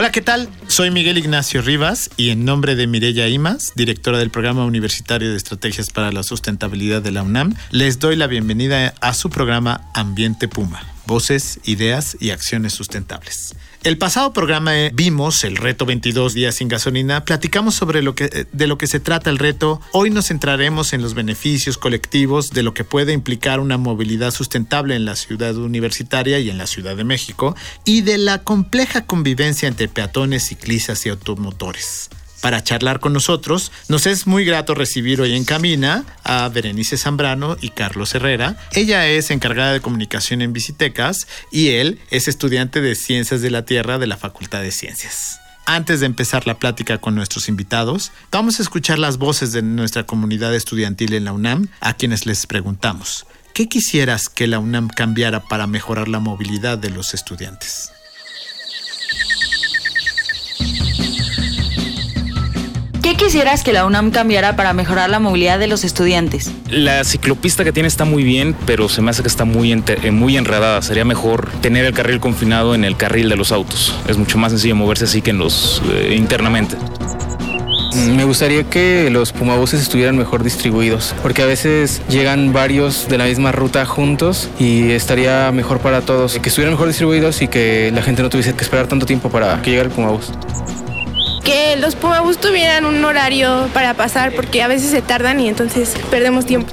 Hola, ¿qué tal? Soy Miguel Ignacio Rivas y en nombre de Mireya Imas, directora del Programa Universitario de Estrategias para la Sustentabilidad de la UNAM, les doy la bienvenida a su programa Ambiente Puma, voces, ideas y acciones sustentables. El pasado programa eh, vimos el reto 22 días sin gasolina, platicamos sobre lo que, eh, de lo que se trata el reto, hoy nos centraremos en los beneficios colectivos de lo que puede implicar una movilidad sustentable en la ciudad universitaria y en la Ciudad de México y de la compleja convivencia entre peatones, ciclistas y automotores para charlar con nosotros. Nos es muy grato recibir hoy en Camina a Berenice Zambrano y Carlos Herrera. Ella es encargada de comunicación en Visitecas y él es estudiante de Ciencias de la Tierra de la Facultad de Ciencias. Antes de empezar la plática con nuestros invitados, vamos a escuchar las voces de nuestra comunidad estudiantil en la UNAM, a quienes les preguntamos, ¿qué quisieras que la UNAM cambiara para mejorar la movilidad de los estudiantes? Quisieras que la UNAM cambiara para mejorar la movilidad de los estudiantes? La ciclopista que tiene está muy bien, pero se me hace que está muy, eh, muy enredada. Sería mejor tener el carril confinado en el carril de los autos. Es mucho más sencillo moverse así que en los eh, internamente. Mm, me gustaría que los pumabuses estuvieran mejor distribuidos, porque a veces llegan varios de la misma ruta juntos y estaría mejor para todos que estuvieran mejor distribuidos y que la gente no tuviese que esperar tanto tiempo para que llegue el pumabús que los Pumabús tuvieran un horario para pasar porque a veces se tardan y entonces perdemos tiempo.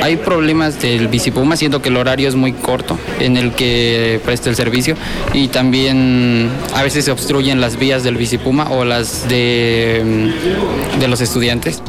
Hay problemas del bicipuma, siendo que el horario es muy corto en el que presta el servicio y también a veces se obstruyen las vías del bicipuma o las de, de los estudiantes.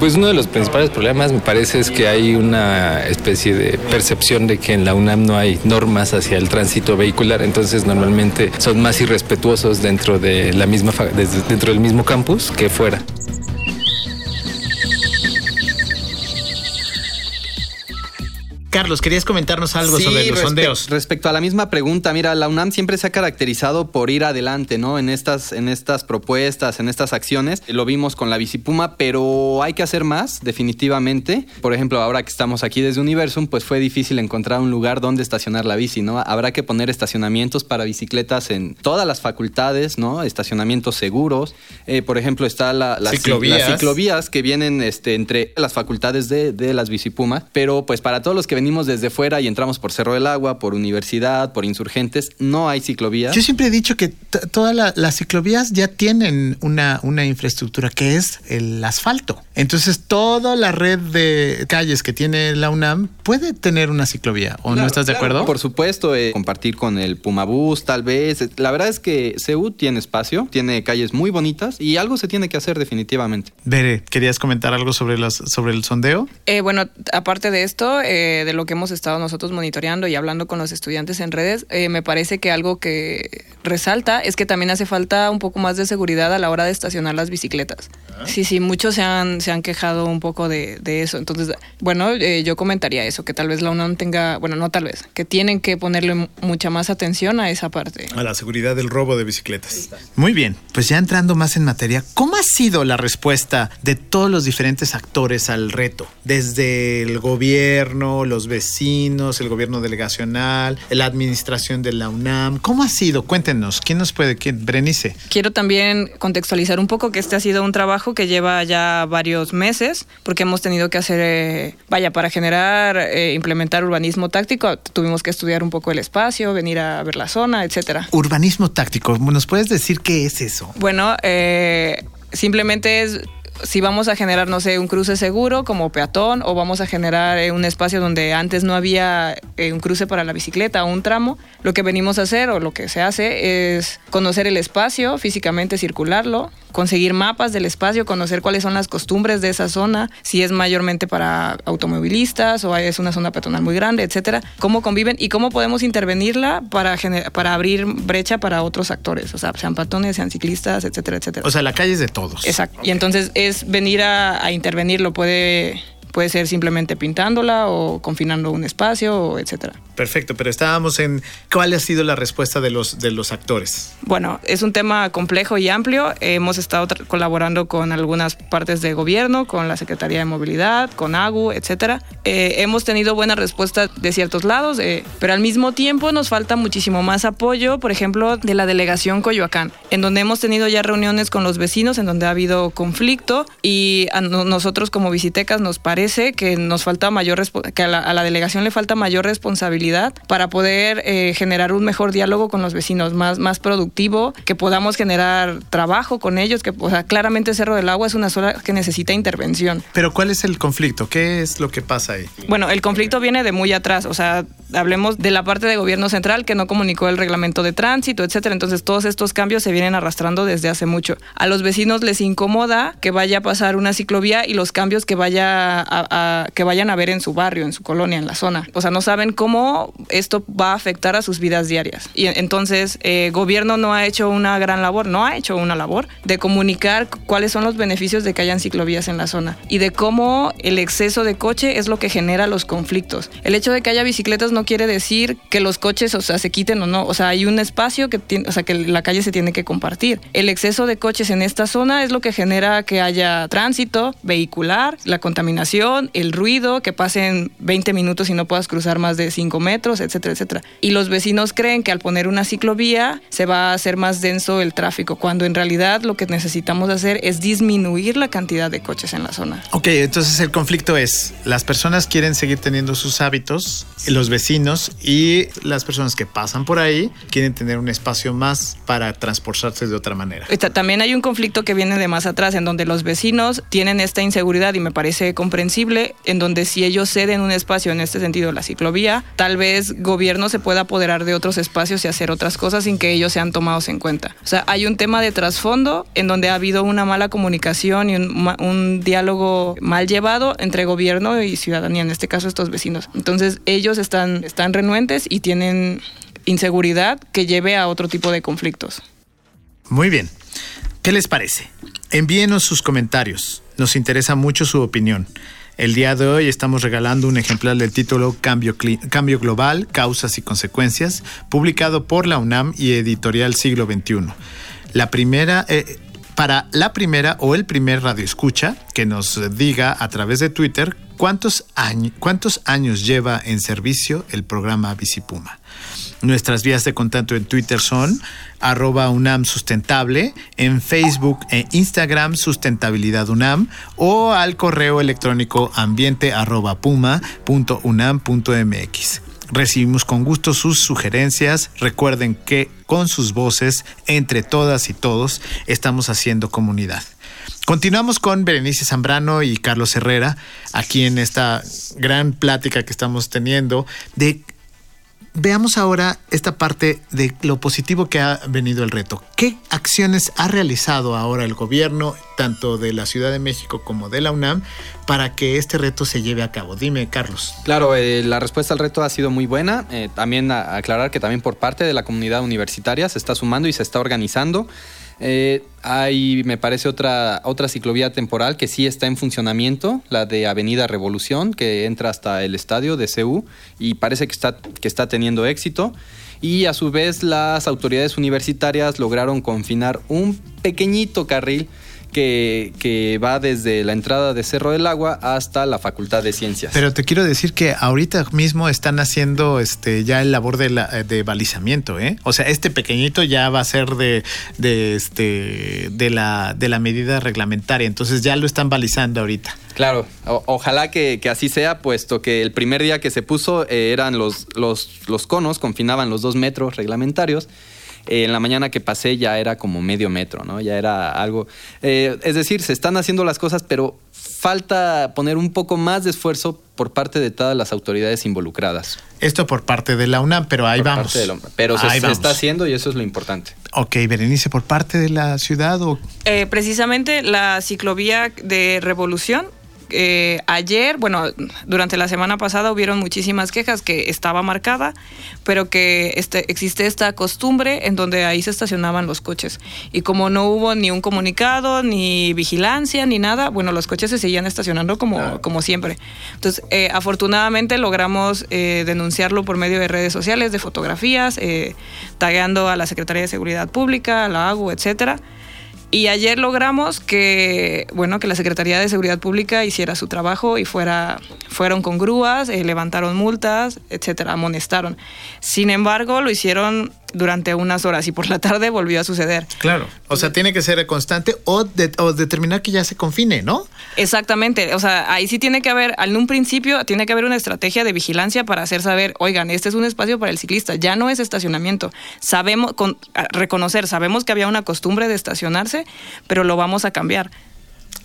Pues uno de los principales problemas me parece es que hay una especie de percepción de que en la UNAM no hay normas hacia el tránsito vehicular, entonces normalmente son más irrespetuosos dentro de la misma dentro del mismo campus que fuera. Carlos, querías comentarnos algo sobre los sondeos. Respecto a la misma pregunta, mira, la UNAM siempre se ha caracterizado por ir adelante, ¿no? En estas, en estas propuestas, en estas acciones. Lo vimos con la bicipuma, pero hay que hacer más, definitivamente. Por ejemplo, ahora que estamos aquí desde Universum, pues fue difícil encontrar un lugar donde estacionar la bici, ¿no? Habrá que poner estacionamientos para bicicletas en todas las facultades, ¿no? Estacionamientos seguros. Eh, por ejemplo, está la, las ciclovías que vienen este, entre las facultades de, de las bicipumas, pero pues para todos los que venimos desde fuera y entramos por Cerro del Agua, por Universidad, por Insurgentes, no hay ciclovías. Yo siempre he dicho que todas las ciclovías ya tienen una, una infraestructura que es el asfalto. Entonces, toda la red de calles que tiene la UNAM puede tener una ciclovía, ¿o no estás de acuerdo? Por supuesto, eh, compartir con el Pumabús, tal vez. La verdad es que CEU tiene espacio, tiene calles muy bonitas y algo se tiene que hacer definitivamente. Bere, ¿querías comentar algo sobre, las, sobre el sondeo? Eh, bueno, aparte de esto, eh, de lo que hemos estado nosotros monitoreando y hablando con los estudiantes en redes, eh, me parece que algo que resalta es que también hace falta un poco más de seguridad a la hora de estacionar las bicicletas. Ah. Sí, sí, muchos se han, se han quejado un poco de, de eso. Entonces, bueno, eh, yo comentaría eso, que tal vez la UNAM tenga, bueno, no tal vez, que tienen que ponerle mucha más atención a esa parte. A la seguridad del robo de bicicletas. Muy bien, pues ya entrando más en materia, ¿cómo ha sido la respuesta de todos los diferentes actores al reto? Desde el gobierno, los vecinos, el gobierno delegacional, la administración de la UNAM. ¿Cómo ha sido? Cuéntenos, ¿quién nos puede? ¿Quién? Brenice. Quiero también contextualizar un poco que este ha sido un trabajo que lleva ya varios meses, porque hemos tenido que hacer, eh, vaya, para generar, eh, implementar urbanismo táctico, tuvimos que estudiar un poco el espacio, venir a ver la zona, etcétera. Urbanismo táctico, ¿nos puedes decir qué es eso? Bueno, eh, simplemente es si vamos a generar, no sé, un cruce seguro como peatón o vamos a generar eh, un espacio donde antes no había eh, un cruce para la bicicleta o un tramo, lo que venimos a hacer o lo que se hace es conocer el espacio, físicamente circularlo, conseguir mapas del espacio, conocer cuáles son las costumbres de esa zona, si es mayormente para automovilistas o es una zona peatonal muy grande, etcétera, cómo conviven y cómo podemos intervenirla para, para abrir brecha para otros actores, o sea, sean peatones, sean ciclistas, etcétera, etcétera. O sea, la calle es de todos. Exacto. Y entonces es venir a, a intervenir, lo puede Puede ser simplemente pintándola o confinando un espacio, etcétera. Perfecto, pero estábamos en cuál ha sido la respuesta de los, de los actores. Bueno, es un tema complejo y amplio. Hemos estado colaborando con algunas partes de gobierno, con la Secretaría de Movilidad, con AGU, etcétera. Eh, hemos tenido buena respuesta de ciertos lados, eh, pero al mismo tiempo nos falta muchísimo más apoyo, por ejemplo, de la delegación Coyoacán, en donde hemos tenido ya reuniones con los vecinos, en donde ha habido conflicto y a nosotros como visitecas nos parece que nos falta mayor que a la, delegación le falta mayor responsabilidad para poder eh, generar un mejor diálogo con los vecinos, más, más productivo, que podamos generar trabajo con ellos, que o sea, claramente Cerro del Agua es una zona que necesita intervención. Pero ¿cuál es el conflicto? ¿Qué es lo que pasa ahí? Bueno, el conflicto viene de muy atrás, o sea, hablemos de la parte de gobierno central que no comunicó el reglamento de tránsito, etcétera. Entonces, todos estos cambios se vienen arrastrando desde hace mucho. A los vecinos les incomoda que vaya a pasar una ciclovía y los cambios que vaya que vayan a ver en su barrio, en su colonia, en la zona. O sea, no saben cómo esto va a afectar a sus vidas diarias. Y entonces, eh, gobierno no ha hecho una gran labor, no ha hecho una labor de comunicar cuáles son los beneficios de que hayan ciclovías en la zona y de cómo el exceso de coche es lo que genera los conflictos. El hecho de que haya bicicletas no quiere decir que los coches, o sea, se quiten o no. O sea, hay un espacio que tiene, o sea, que la calle se tiene que compartir. El exceso de coches en esta zona es lo que genera que haya tránsito vehicular, la contaminación, el ruido, que pasen 20 minutos y no puedas cruzar más de 5 metros, etcétera, etcétera. Y los vecinos creen que al poner una ciclovía se va a hacer más denso el tráfico, cuando en realidad lo que necesitamos hacer es disminuir la cantidad de coches en la zona. Ok, entonces el conflicto es, las personas quieren seguir teniendo sus hábitos, los vecinos y las personas que pasan por ahí quieren tener un espacio más para transportarse de otra manera. También hay un conflicto que viene de más atrás, en donde los vecinos tienen esta inseguridad y me parece comprensible en donde si ellos ceden un espacio, en este sentido la ciclovía, tal vez gobierno se pueda apoderar de otros espacios y hacer otras cosas sin que ellos sean tomados en cuenta. O sea, hay un tema de trasfondo en donde ha habido una mala comunicación y un, diálogo mal llevado entre gobierno y ciudadanía, en este caso estos vecinos. Entonces ellos están, están renuentes y tienen inseguridad que lleve a otro tipo de conflictos. Muy bien. ¿Qué les parece? Envíenos sus comentarios. Nos interesa mucho su opinión. El día de hoy estamos regalando un ejemplar del título Cambio, Global, Causas y Consecuencias, publicado por la UNAM y Editorial Siglo XXI. La primera... Eh, para la primera o el primer radio escucha que nos diga a través de Twitter cuántos, cuántos años lleva en servicio el programa Visipuma. Nuestras vías de contacto en Twitter son arroba UNAM Sustentable, en Facebook e Instagram Sustentabilidad UNAM o al correo electrónico ambiente puma mx. Recibimos con gusto sus sugerencias. Recuerden que con sus voces, entre todas y todos, estamos haciendo comunidad. Continuamos con Berenice Zambrano y Carlos Herrera, aquí en esta gran plática que estamos teniendo de veamos ahora esta parte de lo positivo que ha venido el reto. ¿Qué acciones ha realizado ahora el gobierno, tanto de la Ciudad de México como de la UNAM, para que este reto se lleve a cabo? Dime, Carlos. Claro, eh, la respuesta al reto ha sido muy buena. Eh, también aclarar que también por parte de la comunidad universitaria se está sumando y se está organizando. Eh, hay, me parece, otra, otra ciclovía temporal que sí está en funcionamiento, la de Avenida Revolución, que entra hasta el estadio de CEU y parece que está, que está teniendo éxito. Y a su vez las autoridades universitarias lograron confinar un pequeñito carril que, va desde la entrada de Cerro del Agua hasta la Facultad de Ciencias. Pero te quiero decir que ahorita mismo están haciendo este ya el labor de, la, de balizamiento, ¿eh? O sea, este pequeñito ya va a ser de, de, este, de, la, de la medida reglamentaria, entonces ya lo están balizando ahorita. Claro, ojalá que, así sea, puesto que el primer día que se puso eh, eran los, los, los conos, confinaban los dos metros reglamentarios eh, en la mañana que pasé ya era como medio metro, ¿no? Ya era algo... eh, es decir, se están haciendo las cosas, pero falta poner un poco más de esfuerzo por parte de todas las autoridades involucradas. Esto por parte de la UNAM, pero ahí Por vamos. parte del hombre. Pero se, Ahí se vamos. está haciendo y eso es lo importante. Ok, Berenice, por parte de la ciudad o Eh, precisamente la ciclovía de Revolución. Eh, ayer, bueno, durante la semana pasada hubieron muchísimas quejas que estaba marcada, pero que este, existe esta costumbre en donde ahí se estacionaban los coches. Y como no hubo ni un comunicado, ni vigilancia, ni nada, bueno, los coches se seguían estacionando como, como siempre. Entonces, eh, afortunadamente logramos eh, denunciarlo por medio de redes sociales, de fotografías, eh, tagueando a la Secretaría de Seguridad Pública, a la AGU, etcétera. Y ayer logramos que, bueno, que la Secretaría de Seguridad Pública hiciera su trabajo y fuera, fueron con grúas, eh, levantaron multas, etcétera, amonestaron. Sin embargo, lo hicieron durante unas horas y por la tarde volvió a suceder. Claro. O sea, tiene que ser constante o, de- o determinar que ya se confine, ¿no? Exactamente, o sea, ahí sí tiene que haber, en un principio tiene que haber una estrategia de vigilancia para hacer saber, oigan, este es un espacio para el ciclista, ya no es estacionamiento. Sabemos, con, reconocer, sabemos que había una costumbre de estacionarse, pero lo vamos a cambiar.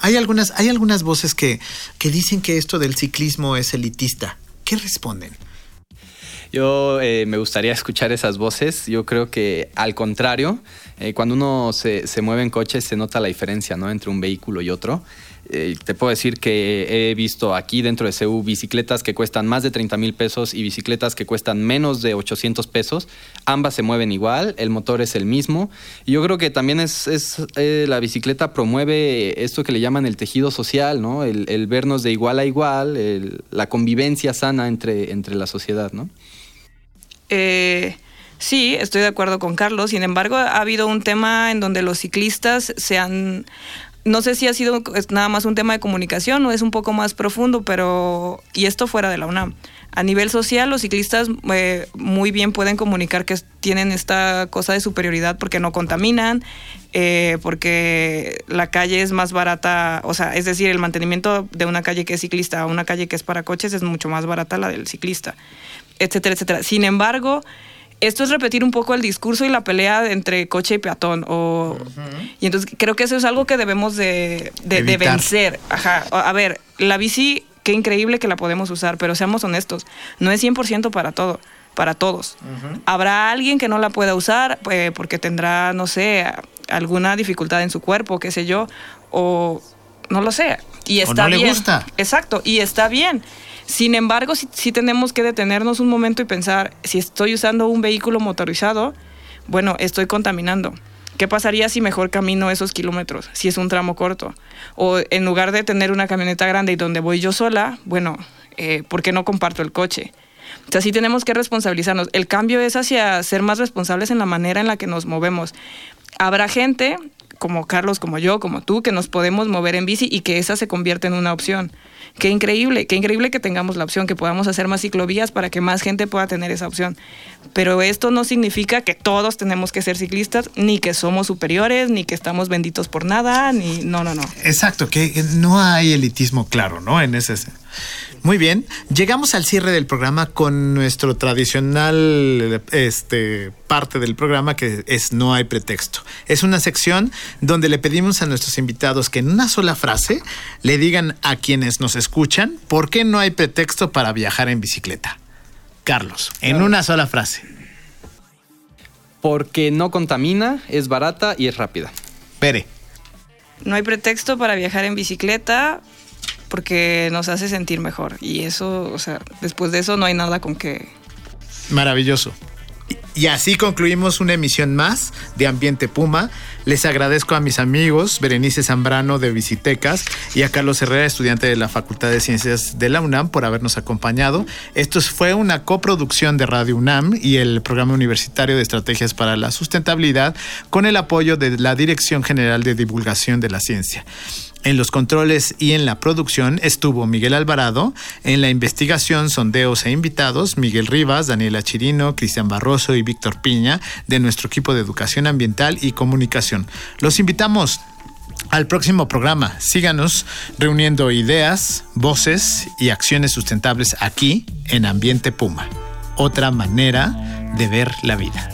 Hay algunas, hay algunas voces que, que dicen que esto del ciclismo es elitista. ¿Qué responden? Yo eh, me gustaría escuchar esas voces. Yo creo que al contrario, eh, cuando uno se, se mueve en coche se nota la diferencia ¿no? entre un vehículo y otro. Eh, te puedo decir que he visto aquí dentro de CEU bicicletas que cuestan más de 30 mil pesos y bicicletas que cuestan menos de 800 pesos. Ambas se mueven igual, el motor es el mismo. Y yo creo que también es, es, eh, la bicicleta promueve esto que le llaman el tejido social, ¿no? el, el vernos de igual a igual, el- la convivencia sana entre, entre la sociedad. ¿no? Eh, sí, estoy de acuerdo con Carlos. Sin embargo, ha habido un tema en donde los ciclistas se han... No sé si ha sido nada más un tema de comunicación o es un poco más profundo, pero... Y esto fuera de la UNAM. A nivel social, los ciclistas eh, muy bien pueden comunicar que tienen esta cosa de superioridad porque no contaminan, eh, porque la calle es más barata, o sea, es decir, el mantenimiento de una calle que es ciclista a una calle que es para coches es mucho más barata la del ciclista etcétera, etcétera. Sin embargo, esto es repetir un poco el discurso y la pelea entre coche y peatón. O, Y entonces creo que eso es algo que debemos de, de- vencer. Ajá. A ver, la bici, qué increíble que la podemos usar, pero seamos honestos, no es 100% para todo. Para todos. Habrá alguien que no la pueda usar eh, porque tendrá, no sé, alguna dificultad en su cuerpo, qué sé yo, o no lo sé. Y O está no le bien. gusta. Exacto, y está bien. Sin embargo, sí, sí tenemos que detenernos un momento y pensar, si estoy usando un vehículo motorizado, bueno, estoy contaminando. ¿Qué pasaría si mejor camino esos kilómetros, si es un tramo corto? O en lugar de tener una camioneta grande y donde voy yo sola, bueno, eh, ¿por qué no comparto el coche? O sea, sí tenemos que responsabilizarnos. El cambio es hacia ser más responsables en la manera en la que nos movemos. Habrá gente, como Carlos, como yo, como tú, que nos podemos mover en bici y que esa se convierte en una opción. Qué increíble, qué increíble que tengamos la opción, que podamos hacer más ciclovías para que más gente pueda tener esa opción. Pero esto no significa que todos tenemos que ser ciclistas, ni que somos superiores, ni que estamos benditos por nada, ni no, no, no. Exacto, que no hay elitismo claro, ¿no? En ese. Muy bien, llegamos al cierre del programa con nuestro tradicional este, parte del programa que es No hay pretexto. Es una sección donde le pedimos a nuestros invitados que en una sola frase le digan a quienes nos escuchan por qué no hay pretexto para viajar en bicicleta. Carlos, en una sola frase. Porque no contamina, es barata y es rápida. Pere. No hay pretexto para viajar en bicicleta porque nos hace sentir mejor. Y eso, o sea, después de eso no hay nada con que... Maravilloso. Y- así concluimos una emisión más de Ambiente Puma. Les agradezco a mis amigos Berenice Zambrano de Visitecas y a Carlos Herrera, estudiante de la Facultad de Ciencias de la UNAM, por habernos acompañado. Esto fue una coproducción de Radio UNAM y el Programa Universitario de Estrategias para la Sustentabilidad con el apoyo de la Dirección General de Divulgación de la Ciencia. En los controles y en la producción estuvo Miguel Alvarado, en la investigación, sondeos e invitados, Miguel Rivas, Daniela Chirino, Cristian Barroso y Víctor Piña, de nuestro equipo de Educación Ambiental y Comunicación. Los invitamos al próximo programa. Síganos reuniendo ideas, voces y acciones sustentables aquí en Ambiente Puma. Otra manera de ver la vida.